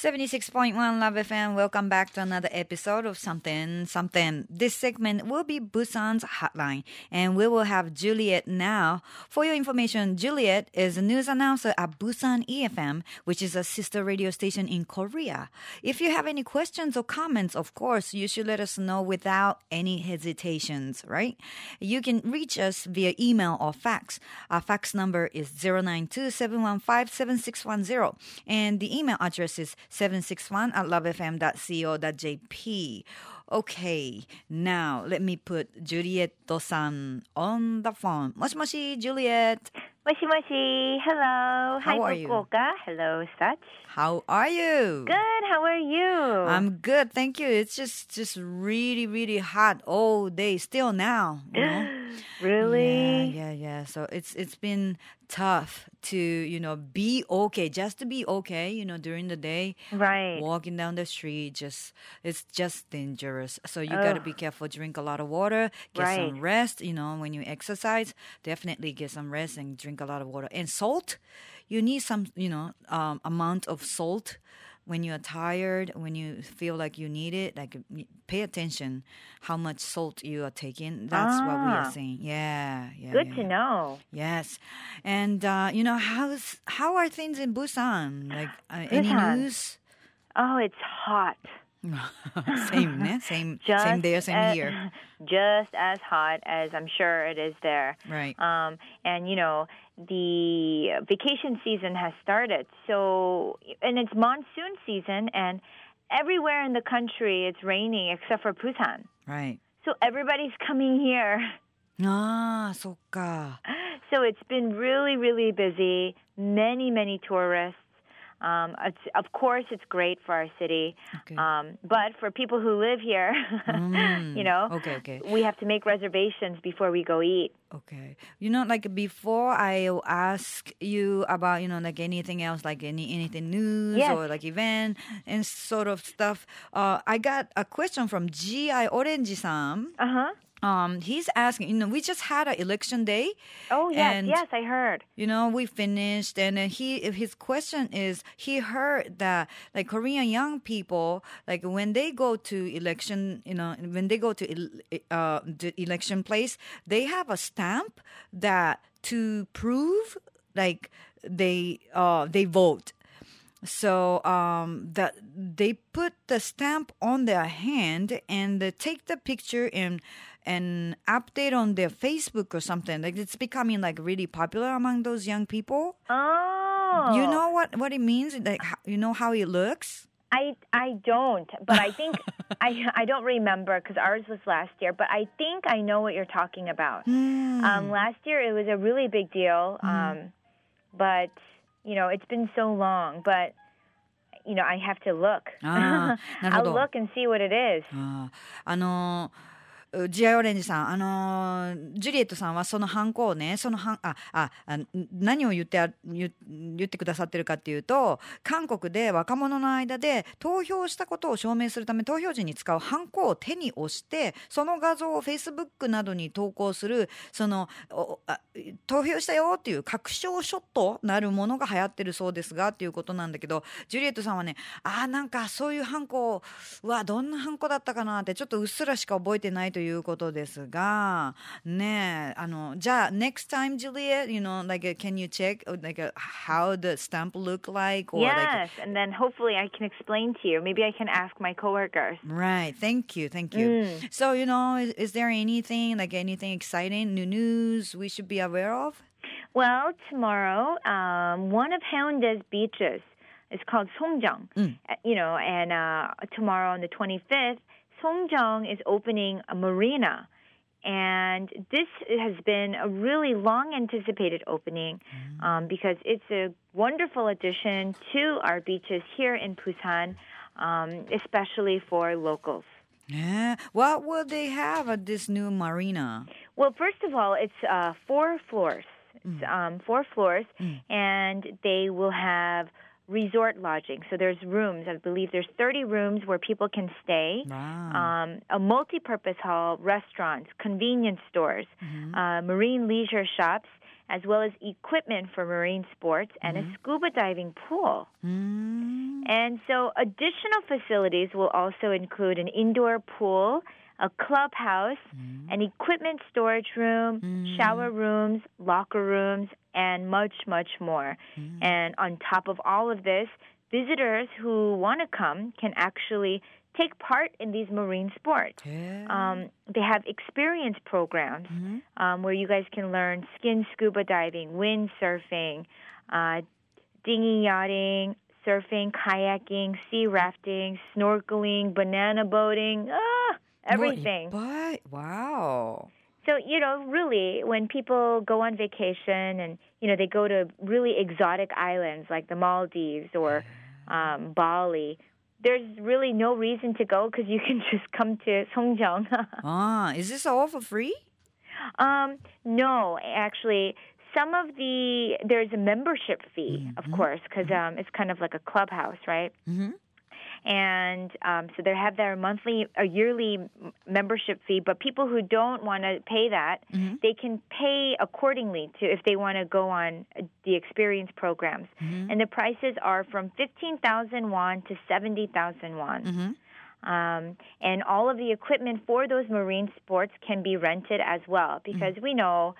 76.1 Love FM. Welcome back to another episode of Something Something. This segment will be Busan's hotline, and we will have Juliet now. For your information, Juliet is a news announcer at Busan EFM, which is a sister radio station in Korea. If you have any questions or comments, of course, you should let us know without any hesitations, right? You can reach us via email or fax. Our fax number is 092 715 and the email address is 761 at lovefm.co.jp. Okay, now let me put Juliet san on the phone. Moshi moshi, Juliet. Moshi moshi. Hello. How Hi, are you? Hello, Such. How are you? Good. How are you? I'm good, thank you. It's just just really really hot all day still now. You know? really? Yeah, yeah, yeah. So it's it's been tough to you know be okay, just to be okay. You know, during the day, Right. walking down the street, just it's just dangerous. So you got to be careful. Drink a lot of water, get some rest. You know, when you exercise, definitely get some rest and drink a lot of water and salt. You need some, you know, um, amount of salt. When you're tired, when you feel like you need it, like pay attention how much salt you are taking. That's what we are Ah. saying. Yeah, yeah. Good yeah, to know. Yes, and uh, you know how's how are things in Busan? Like uh, any news? Oh, it's hot. same, né? same, just same there, same as, here. Just as hot as I'm sure it is there. Right. Um, and you know the vacation season has started, so and it's monsoon season, and everywhere in the country it's raining except for Busan. Right. So everybody's coming here. Ah, so So it's been really, really busy. Many, many tourists. Um, it's, of course, it's great for our city. Okay. Um, but for people who live here, Mm. you know, Okay, okay. we have to make reservations before we go eat. Okay. You know, like before I ask you about, you know, like anything else, like any anything news Yes. or like event and sort of stuff. Uh, I got a question from GI Orange-san. Uh huh. Um, he's asking, you know, we just had an election day. Oh yes, And- yes, I heard. you know we finished and he his question is he heard that like korean young people like when they go to election you know when they go to uh the election place they have a stamp that to prove like they uh they vote so um, that they put the stamp on their hand and they take the picture and and update on their Facebook or something. Like it's becoming like really popular among those young people. Oh, You know what what it means? Like you know how it looks. I I don't, but I think I I don't remember because ours was last year. But I think I know what you're talking about. Hmm. Um, last year it was a really big deal, um, but you know it's been so long. But you know I have to look. Ah, なるほ I'll ど。 look and see what it is. あーあのー ジアオレンジさん、あのージュリエットさんはそのハンコをね、そのハンああ何を言って言言ってくださってるかっていうと、韓国で若者の間で投票したことを証明するため投票時に使うハンコを手に押して、その画像を Facebook などに投稿する、その投票したよっていう確証ショットなるものが流行ってるそうですがっていうことなんだけど、ジュリエットさんはね、ああ、なんかそういうハンコはどんなハンコだったかなってちょっとうっすらしか覚えてないということですが、ねえ、あの、じゃあ、next time, Juliet, you know, like, uh, can you check, uh, like, uh, how the stamp look like? Or Yes, and then hopefully I can explain to you. Maybe I can ask my coworkers. like, right. Thank you. Thank you. So, you know, is, is there anything, like anything exciting, new news we should be aware of? Well, tomorrow, um, one of Haeundae's beaches is called Songjang. Mm. Uh, You know, and uh, tomorrow on the 25th, Songjeong is opening a marina. And this has been a really long anticipated opening um, because it's a wonderful addition to our beaches here in Busan, um, especially for locals. Yeah. What will they have at this new marina? Well, first of all, it's uh, four floors. It's um, four floors, and they will have resort lodging. So there's rooms. I believe there's 30 rooms where people can stay. Wow. Um, a multi-purpose hall, restaurants, convenience stores, uh, marine leisure shops, as well as equipment for marine sports and a scuba diving pool. うーん And so additional facilities will also include an indoor pool, a clubhouse, mm. an equipment storage room, mm. shower rooms, locker rooms, and much, much more. Mm. And on top of all of this, visitors who want to come can actually take part in these marine sports. Yeah. Um, they have experience programs mm-hmm. um, where you guys can learn skin scuba diving, windsurfing, uh, dinghy yachting, surfing, kayaking, sea rafting, snorkeling, banana boating. Ah, everything. What? Wow. So, you know, really, when people go on vacation and, you know, they go to really exotic islands like the Maldives or um, Bali, there's really no reason to go because you can just come to Songjeong. ah, is this all for free? Um, no, actually, some of the there's a membership fee, mm-hmm. of course, because mm-hmm. um, it's kind of like a clubhouse, right? Mm-hmm and um, so they have their monthly or yearly membership fee. But people who don't want to pay that, they can pay accordingly to if they want to go on uh, the experience programs. And the prices are from fifteen thousand won to seventy thousand won. うん Um, and all of the equipment for those marine sports can be rented as well because we know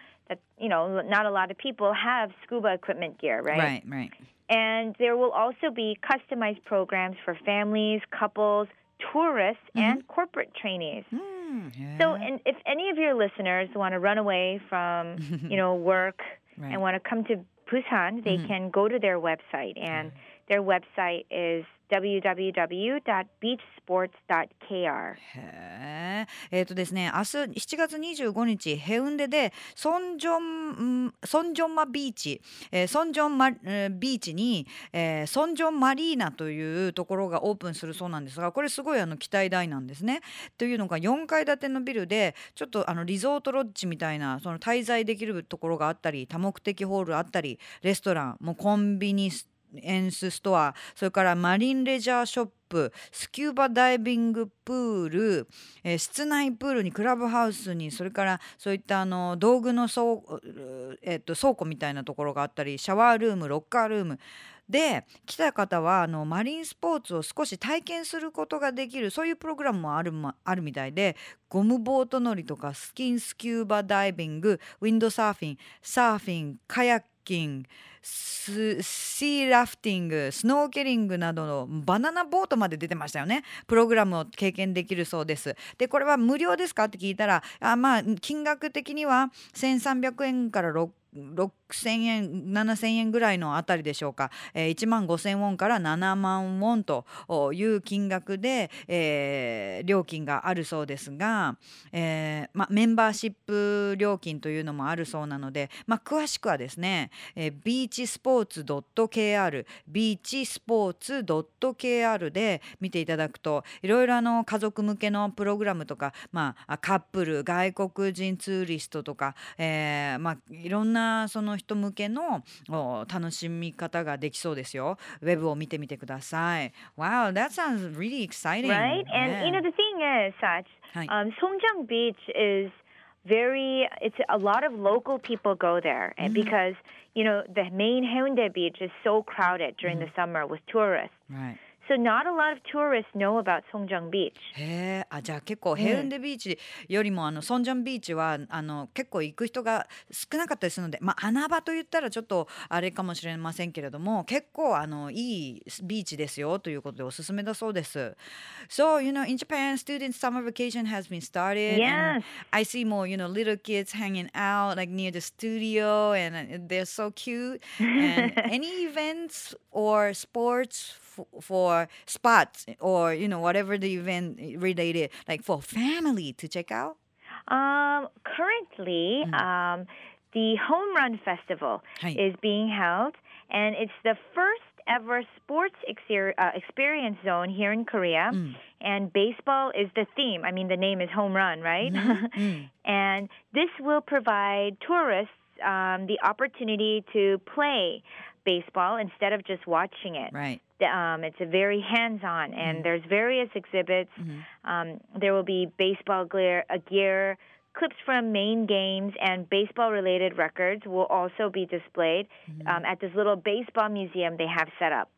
you know, not a lot of people have scuba equipment gear, right? Right, right. And there will also be customized programs for families, couples, tourists, mm-hmm. and corporate trainees. Mm, yeah. So, and if any of your listeners want to run away from, you know, work right. and want to come to Busan, they mm-hmm. can go to their website and. Their website is www.beachsports.kr. へええっ、とですね明日7月25日ヘウンデでソンジョンソンジョンマビーチ、えーソンジョンマビーチに、えーソンジョンマリーナというところがオープンするそうなんですがこれすごいあの期待大なんですね。というのが4階建てのビルでちょっとあのリゾートロッジみたいなその滞在できるところがあったり多目的ホールあったりレストランもコンビニスエンスストアそれからマリンレジャーショップスキューバダイビングプール、えー室内プールにクラブハウスにそれからそういったあの道具の倉,、えっと倉庫みたいなところがあったりシャワールームロッカールームで来た方はあのマリンスポーツを少し体験することができるそういうプログラムもある,、ま、あるみたいでゴムボート乗りとかスキンスキューバダイビングウィンドサーフィンサーフィンカヤッキングスシーラフティングスノーケリングなどのバナナボートまで出てましたよね。プログラムを経験できるそうです。でこれは無料ですか？って聞いたらあまあ金額的には1300円から6 6000円7000円ぐらいのあたりでしょうか、えー1万5000ウォンから7万ウォンという金額で、えー料金があるそうですが、えーま、メンバーシップ料金というのもあるそうなので、ま、詳しくはですね、えー、ビーチスポーツ .kr ビーチスポーツ .kr で見ていただくといろいろあの家族向けのプログラムとか、ま、カップル外国人ツーリストとか、えーまあ、いろんなその人向けのお楽しみ方ができそうですよ。ウェブを見てみてください。Wow, that sounds really exciting. Right? And you know the thing is, Sach, Hi. um, Songjiang Beach is very. It's a lot of local people go there, and because you know the main Haeundae Beach is so crowded during the summer with tourists. Right. So not a lot of tourists know about Songjiang Beach. へえあじゃあ結構ヘウンデビーチよりもあのソンジョンビーチはあの結構行く人が少なかったりするのでまあ穴場と言ったらちょっとあれかもしれませんけれども結構あのいいビーチですよということでおすすめだそうです。So you know in Japan students summer vacation has been started Yes. I see more you know little kids hanging out like near the studio and uh, they're so cute and any events or sports f- for spots or you know whatever the event related like for family to check out Um, currently, um, the Home Run Festival Hi. is being held, and it's the first ever sports exer- uh, experience zone here in Korea. And baseball is the theme. I mean, the name is Home Run, right? and this will provide tourists um, the opportunity to play baseball instead of just watching it. right Um, it's a very hands-on, and there's various exhibits. Um, there will be baseball gear, gear, clips from main games and baseball related records will also be displayed um, at this little baseball museum they have set up.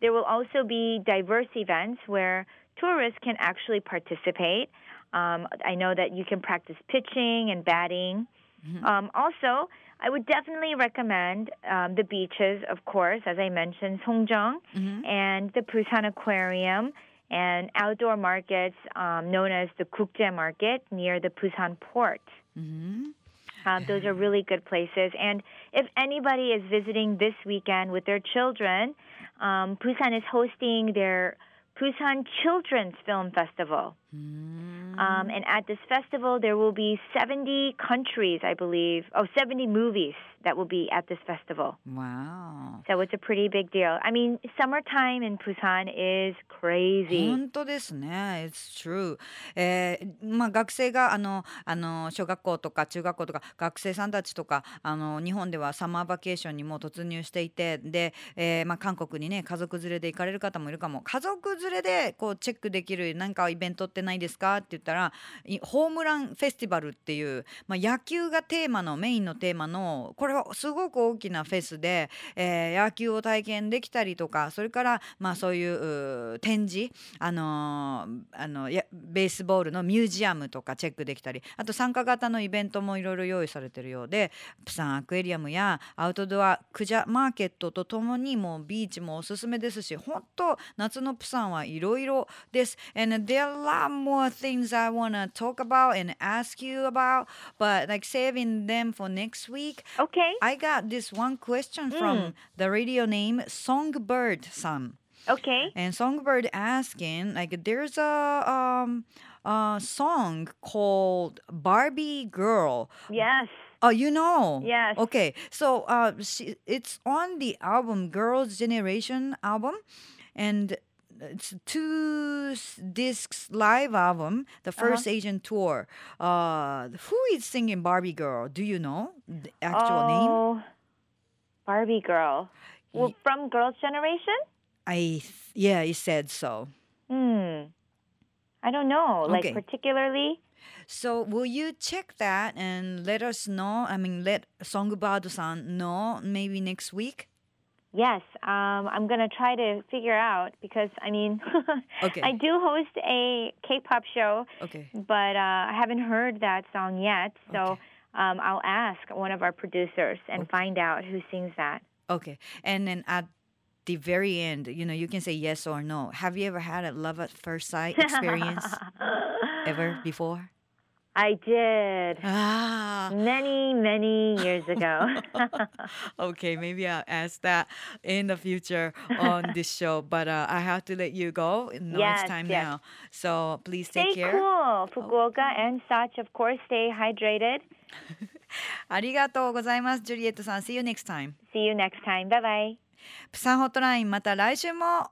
There will also be diverse events where tourists can actually participate. Um, I know that you can practice pitching and batting. Um, also, I would definitely recommend um, the beaches, of course, as I mentioned, Songjeong and the Busan Aquarium and outdoor markets um, known as the Gukje Market near the Busan port. Mhm. Um, those are really good places. And if anybody is visiting this weekend with their children, um, Busan is hosting their Busan Children's Film Festival. Um, and at this festival, there will be 70 countries, I believe, oh, 70 movies that will be at this festival. Wow. So it's a pretty big deal. I mean, summertime in Busan is crazy. 本当ですね。It's true. えーまあ学生があのあの小学校とか中学校とか学生さんたちとかあの日本ではサマーバケーションにもう突入していてで、えーまあ韓国にね家族連れで行かれる方もいるかも。家族連れでこうチェックできるなんかイベントってないですかって言ったらいホームランフェスティバルっていうまあ野球がテーマのメインのテーマのこれはすごく大きなフェスで、えー野球を体験できたりとかそれからまあそういうう展示あのーあのやベースボールのミュージアムとかチェックできたりあと参加型のイベントもいろいろ用意されてるようでプサンアクエリアムやアウトドアクジャマーケットとともにもうビーチもおすすめですし本当夏のプサンはいろいろです。And there are a lot more things I wanna talk about and ask you about but like saving them for next week Okay. I got this one question from the radio name Songbird Sam. Okay. And Songbird asking like there's a um a song called Barbie Girl. Yes. Oh, you know. Yes. Okay. So uh she, it's on the album Girls Generation album and two discs live album, the 1st Asian tour. Uh who is singing Barbie Girl? Do you know the actual name? oh, Barbie girl. Well, from Girls' Generation? I th- yeah, it said so. Hmm. I don't know. Like Okay. particularly. So will you check that and let us know? I mean, let Songbird-san know maybe next week. Yes. Um, I'm gonna try to figure out because I mean, Okay. I do host a K-pop show, Okay. but uh, I haven't heard that song yet. So Okay. um, I'll ask one of our producers and find out who sings that. Okay. And then at the very end, you know, you can say yes or no. Have you ever had a love at first sight experience ever before? I did Ah. many, many years ago. Okay, maybe I'll ask that in the future on this show. But uh, I have to let you go. No, Yes, it's time yes. now. So please stay take care. cool, Fukuoka and such. Of course, stay hydrated. ありがとうございます、ジュリエットさん。See you next time. See you next time. Bye bye. プサンホットラインまた来週も